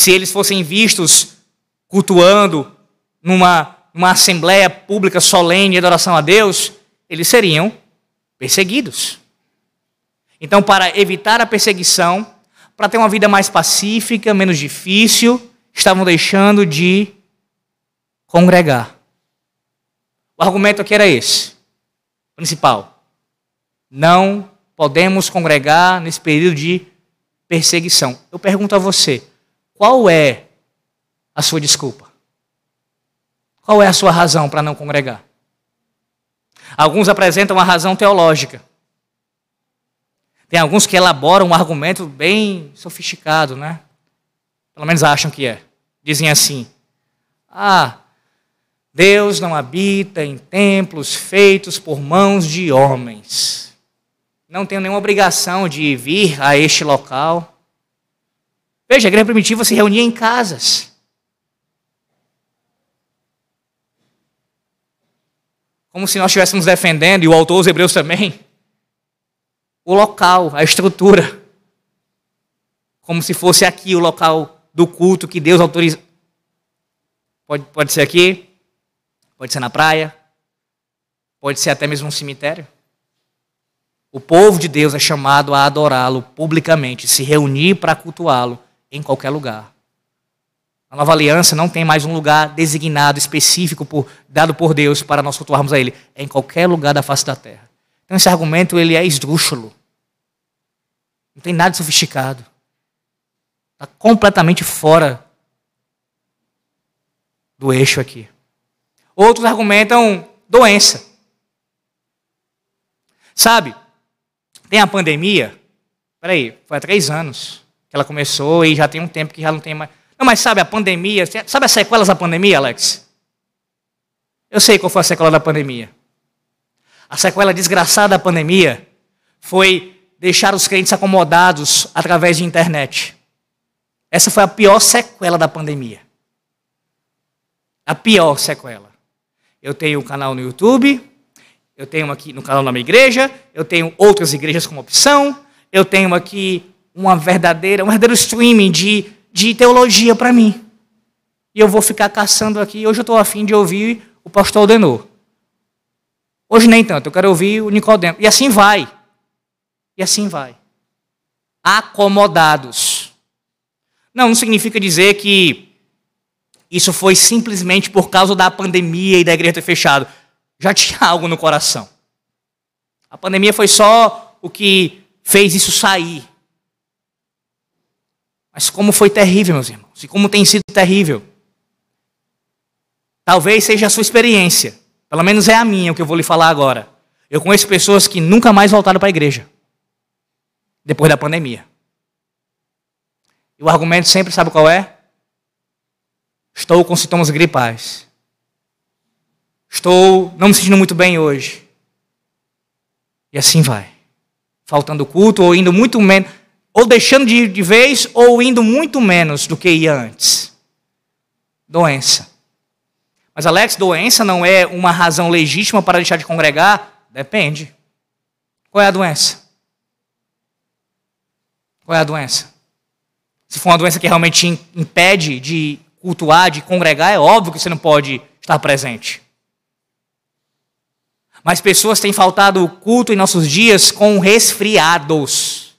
Speaker 1: se eles fossem vistos cultuando numa, numa assembleia pública solene de adoração a Deus, eles seriam perseguidos. Então, para evitar a perseguição, para ter uma vida mais pacífica, menos difícil, estavam deixando de congregar. O argumento aqui era esse, principal. Não podemos congregar nesse período de perseguição. Eu pergunto a você: qual é a sua desculpa? Qual é a sua razão para não congregar? Alguns apresentam uma razão teológica. Tem alguns que elaboram um argumento bem sofisticado, né? Pelo menos acham que é. Dizem assim: Ah, Deus não habita em templos feitos por mãos de homens. Não tenho nenhuma obrigação de vir a este local. Veja, a igreja primitiva se reunia em casas. como se nós estivéssemos defendendo, e o autor, os hebreus também, o local, a estrutura. Como se fosse aqui o local do culto que Deus autoriza. Pode, pode ser aqui, pode ser na praia, pode ser até mesmo um cemitério. O povo de Deus é chamado a adorá-lo publicamente, se reunir para cultuá-lo em qualquer lugar. A nova aliança não tem mais um lugar designado, específico, por, dado por Deus para nós cultuarmos a Ele. É em qualquer lugar da face da terra. Então esse argumento ele é esdrúxulo. Não tem nada sofisticado. Está completamente fora do eixo aqui. Outros argumentam doença. Sabe, tem a pandemia. Peraí, foi há três anos que ela começou e já tem um tempo que já não tem mais. Não, mas sabe a pandemia? Sabe as sequelas da pandemia, Alex? Eu sei qual foi a sequela da pandemia. A sequela desgraçada da pandemia foi deixar os crentes acomodados através de internet. Essa foi a pior sequela da pandemia. A pior sequela. Eu tenho um canal no YouTube, eu tenho aqui no canal da minha igreja, eu tenho outras igrejas como opção, eu tenho aqui uma verdadeira, um verdadeiro streaming de, de teologia para mim. E eu vou ficar caçando aqui. Hoje eu estou afim de ouvir o pastor Denor. Hoje nem tanto, eu quero ouvir o Nicodemo. E assim vai. E assim vai. Acomodados. Não, não significa dizer que isso foi simplesmente por causa da pandemia e da igreja ter fechado. Já tinha algo no coração. A pandemia foi só o que fez isso sair. Mas como foi terrível, meus irmãos, e como tem sido terrível. Talvez seja a sua experiência, pelo menos é a minha o que eu vou lhe falar agora. Eu conheço pessoas que nunca mais voltaram para a igreja, depois da pandemia. E o argumento sempre sabe qual é? Estou com sintomas gripais. Estou não me sentindo muito bem hoje. E assim vai. Faltando culto ou indo muito menos ou deixando de ir de vez, ou indo muito menos do que ia antes. Doença. Mas, Alex, doença não é uma razão legítima para deixar de congregar? Depende. Qual é a doença? Qual é a doença? Se for uma doença que realmente impede de cultuar, de congregar, é óbvio que você não pode estar presente. Mas pessoas têm faltado culto em nossos dias com resfriados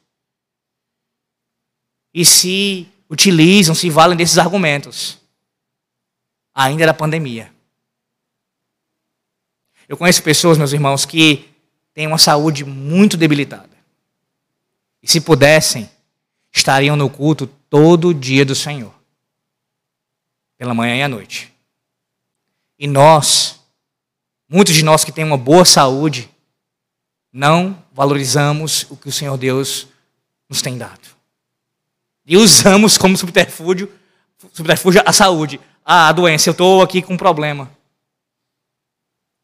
Speaker 1: e se utilizam, se valem desses argumentos. Ainda da pandemia. Eu conheço pessoas, meus irmãos, que têm uma saúde muito debilitada. E se pudessem, estariam no culto todo dia do Senhor. Pela manhã e à noite. E nós, muitos de nós que têm uma boa saúde, não valorizamos o que o Senhor Deus nos tem dado. E usamos como subterfúgio, subterfúgio a saúde. Ah, a doença, eu estou aqui com um problema.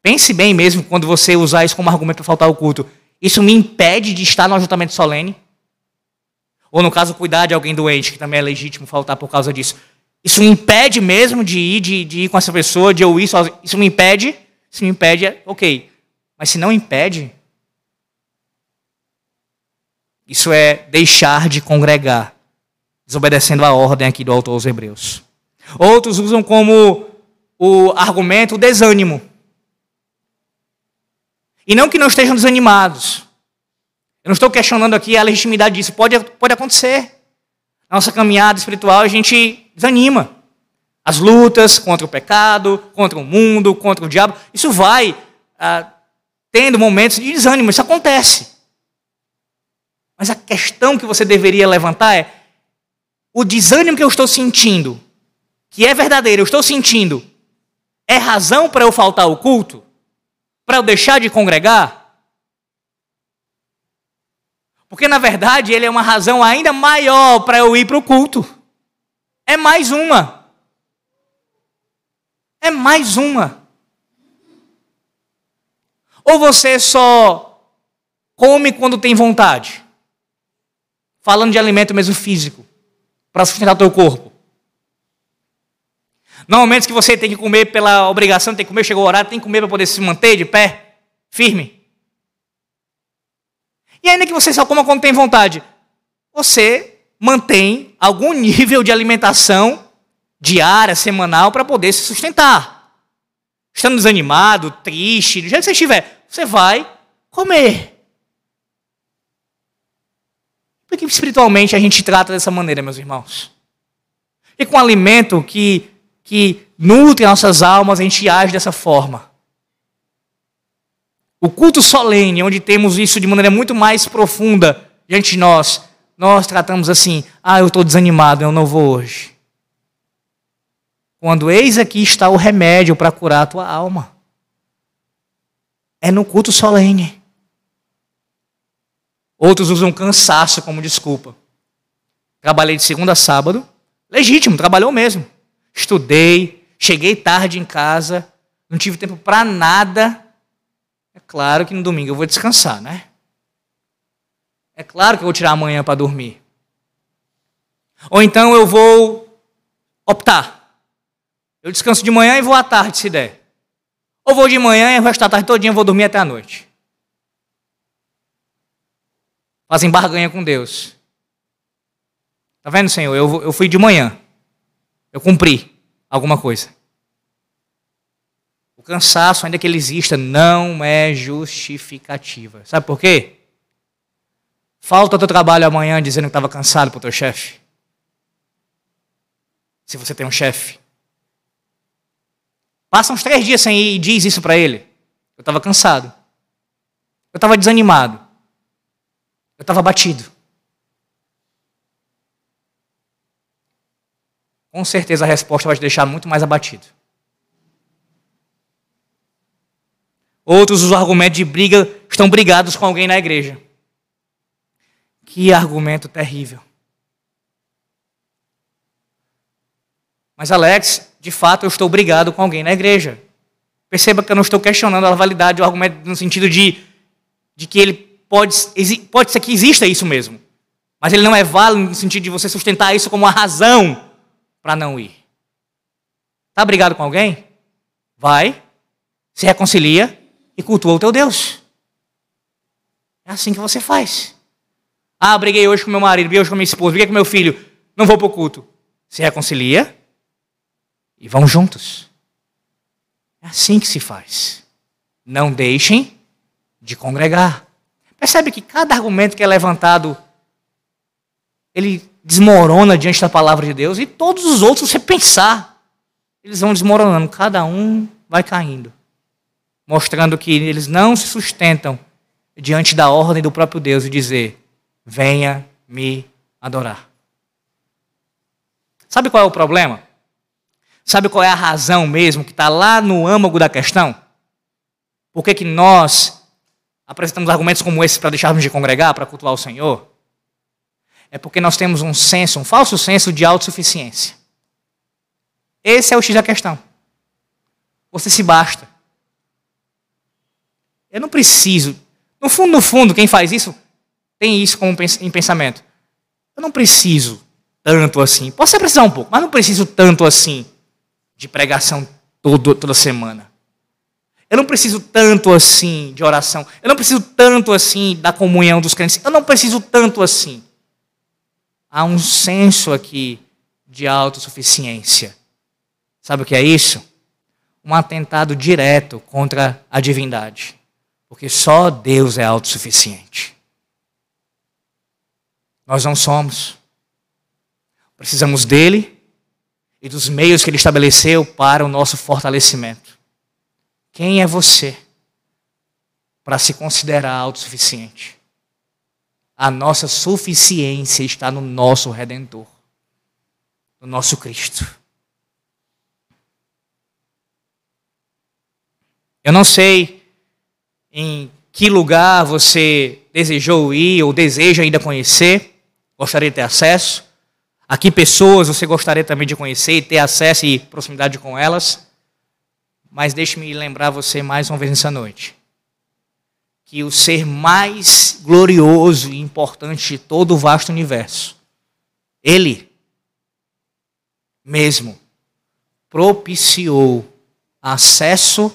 Speaker 1: Pense bem mesmo quando você usar isso como argumento para faltar o culto. Isso me impede de estar no ajuntamento solene? Ou, no caso, cuidar de alguém doente, que também é legítimo faltar por causa disso. Isso me impede mesmo de ir, de, de ir com essa pessoa, de eu ir sozinho? Isso me impede? Se me impede, é ok. Mas se não impede, isso é deixar de congregar desobedecendo a ordem aqui do autor aos Hebreus. Outros usam como o argumento o desânimo. E não que não estejam desanimados. Eu não estou questionando aqui a legitimidade disso. Pode, pode acontecer. Na nossa caminhada espiritual, a gente desanima. As lutas contra o pecado, contra o mundo, contra o diabo, isso vai ah, tendo momentos de desânimo. Isso acontece. Mas a questão que você deveria levantar é: o desânimo que eu estou sentindo, que é verdadeiro, eu estou sentindo, é razão para eu faltar o culto? Para eu deixar de congregar? Porque na verdade ele é uma razão ainda maior para eu ir para o culto. É mais uma. É mais uma. Ou você só come quando tem vontade? Falando de alimento mesmo físico para sustentar o teu corpo. Momentos que você tem que comer pela obrigação, tem que comer, chegou o horário, tem que comer para poder se manter de pé, firme. E ainda que você só coma quando tem vontade, você mantém algum nível de alimentação diária, semanal, para poder se sustentar. Estando desanimado, triste, do jeito que você estiver, você vai comer. Porque espiritualmente a gente trata dessa maneira, meus irmãos. E com alimento que, que nutre nossas almas, a gente age dessa forma. O culto solene, onde temos isso de maneira muito mais profunda diante de nós, nós tratamos assim: ah, eu estou desanimado, eu não vou hoje. Quando eis aqui está o remédio para curar a tua alma. É no culto solene. Outros usam cansaço como desculpa. Trabalhei de segunda a sábado, legítimo, trabalhou mesmo. Estudei, cheguei tarde em casa, não tive tempo para nada. É claro que no domingo eu vou descansar, né? É claro que eu vou tirar amanhã para dormir. Ou então eu vou optar. Eu descanso de manhã e vou à tarde, se der. Ou vou de manhã e o resto da tarde todinha vou dormir até a noite. Fazem barganha com Deus. Tá vendo, Senhor? Eu, eu fui de manhã. Eu cumpri alguma coisa. O cansaço, ainda que ele exista, não é justificativa. Sabe por quê? Falta teu trabalho amanhã dizendo que estava cansado para o teu chefe. Se você tem um chefe. Passa uns três dias sem ir e diz isso para ele. Eu estava cansado. Eu estava desanimado. Eu estava batido. Com certeza a resposta vai te deixar muito mais abatido. Outros, os argumentos de briga, estão brigados com alguém na igreja. Que argumento terrível. Mas, Alex, de fato eu estou brigado com alguém na igreja. Perceba que eu não estou questionando a validade do argumento no sentido de, de que ele pode, pode ser que exista isso mesmo. Mas ele não é válido no sentido de você sustentar isso como uma razão para não ir. Está brigado com alguém? Vai, se reconcilia e cultua o teu Deus. É assim que você faz. Ah, briguei hoje com meu marido, briguei hoje com minha esposa, briguei com meu filho, não vou para o culto. Se reconcilia e vão juntos. É assim que se faz. Não deixem de congregar. Percebe que cada argumento que é levantado, ele desmorona diante da palavra de Deus, e todos os outros, você pensar, eles vão desmoronando, cada um vai caindo, mostrando que eles não se sustentam diante da ordem do próprio Deus e dizer: venha me adorar. Sabe qual é o problema? Sabe qual é a razão mesmo que está lá no âmago da questão? Por que, que nós apresentamos argumentos como esse para deixarmos de congregar, para cultuar o Senhor? É porque nós temos um senso, um falso senso de autossuficiência. Esse é o X da questão. Você se basta. Eu não preciso. No fundo, no fundo, quem faz isso tem isso como em pensamento. Eu não preciso tanto assim. Posso até precisar um pouco, mas não preciso tanto assim de pregação todo, toda semana. Eu não preciso tanto assim de oração. Eu não preciso tanto assim da comunhão dos crentes. Eu não preciso tanto assim. Há um senso aqui de autossuficiência. Sabe o que é isso? Um atentado direto contra a divindade. Porque só Deus é autossuficiente. Nós não somos. Precisamos dele e dos meios que ele estabeleceu para o nosso fortalecimento. Quem é você para se considerar autossuficiente? A nossa suficiência está no nosso Redentor, no nosso Cristo. Eu não sei em que lugar você desejou ir ou deseja ainda conhecer, gostaria de ter acesso. A que pessoas você gostaria também de conhecer e ter acesso e proximidade com elas. Mas deixe-me lembrar você mais uma vez nessa noite que o ser mais glorioso e importante de todo o vasto universo, Ele mesmo, propiciou acesso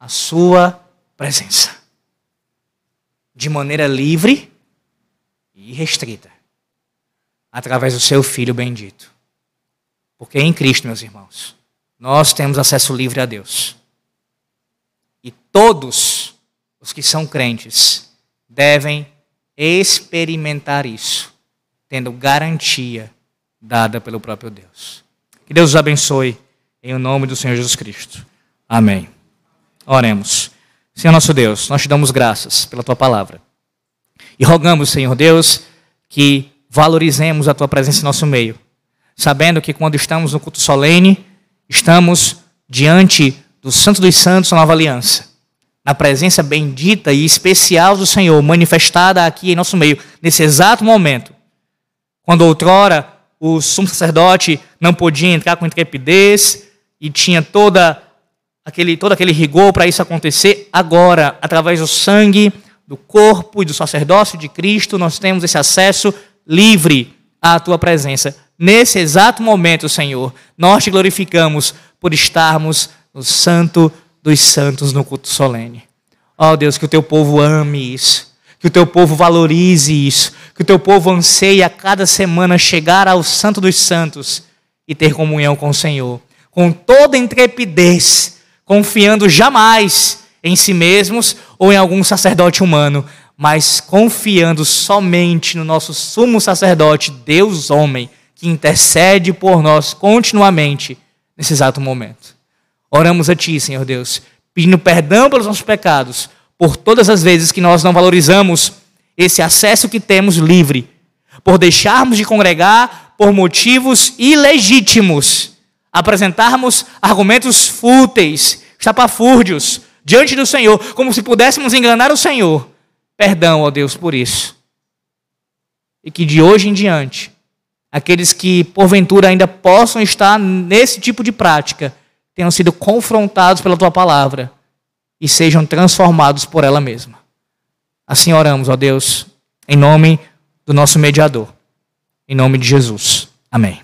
Speaker 1: à sua presença. De maneira livre e restrita. Através do seu Filho bendito. Porque em Cristo, meus irmãos, nós temos acesso livre a Deus. E todos os que são crentes devem experimentar isso, tendo garantia dada pelo próprio Deus. Que Deus os abençoe em nome do Senhor Jesus Cristo. Amém. Oremos. Senhor nosso Deus, nós te damos graças pela tua palavra. E rogamos, Senhor Deus, que valorizemos a tua presença em nosso meio, sabendo que quando estamos no culto solene, estamos diante do Santo dos Santos, a nova aliança na presença bendita e especial do Senhor, manifestada aqui em nosso meio, nesse exato momento. Quando outrora o sumo sacerdote não podia entrar com intrepidez e tinha toda aquele, todo aquele rigor para isso acontecer, agora, através do sangue, do corpo e do sacerdócio de Cristo, nós temos esse acesso livre à tua presença. Nesse exato momento, Senhor, nós te glorificamos por estarmos no santo dos santos no culto solene. Ó oh, Deus, que o teu povo ame isso, que o teu povo valorize isso, que o teu povo anseie a cada semana chegar ao Santo dos Santos e ter comunhão com o Senhor, com toda intrepidez, confiando jamais em si mesmos ou em algum sacerdote humano, mas confiando somente no nosso sumo sacerdote, Deus homem, que intercede por nós continuamente nesse exato momento. Oramos a Ti, Senhor Deus, pedindo perdão pelos nossos pecados, por todas as vezes que nós não valorizamos esse acesso que temos livre, por deixarmos de congregar por motivos ilegítimos, apresentarmos argumentos fúteis, estapafúrdios, diante do Senhor, como se pudéssemos enganar o Senhor. Perdão, ó Deus, por isso. E que de hoje em diante, aqueles que porventura ainda possam estar nesse tipo de prática, tenham sido confrontados pela tua palavra e sejam transformados por ela mesma. Assim oramos, ó Deus, em nome do nosso mediador, em nome de Jesus. Amém.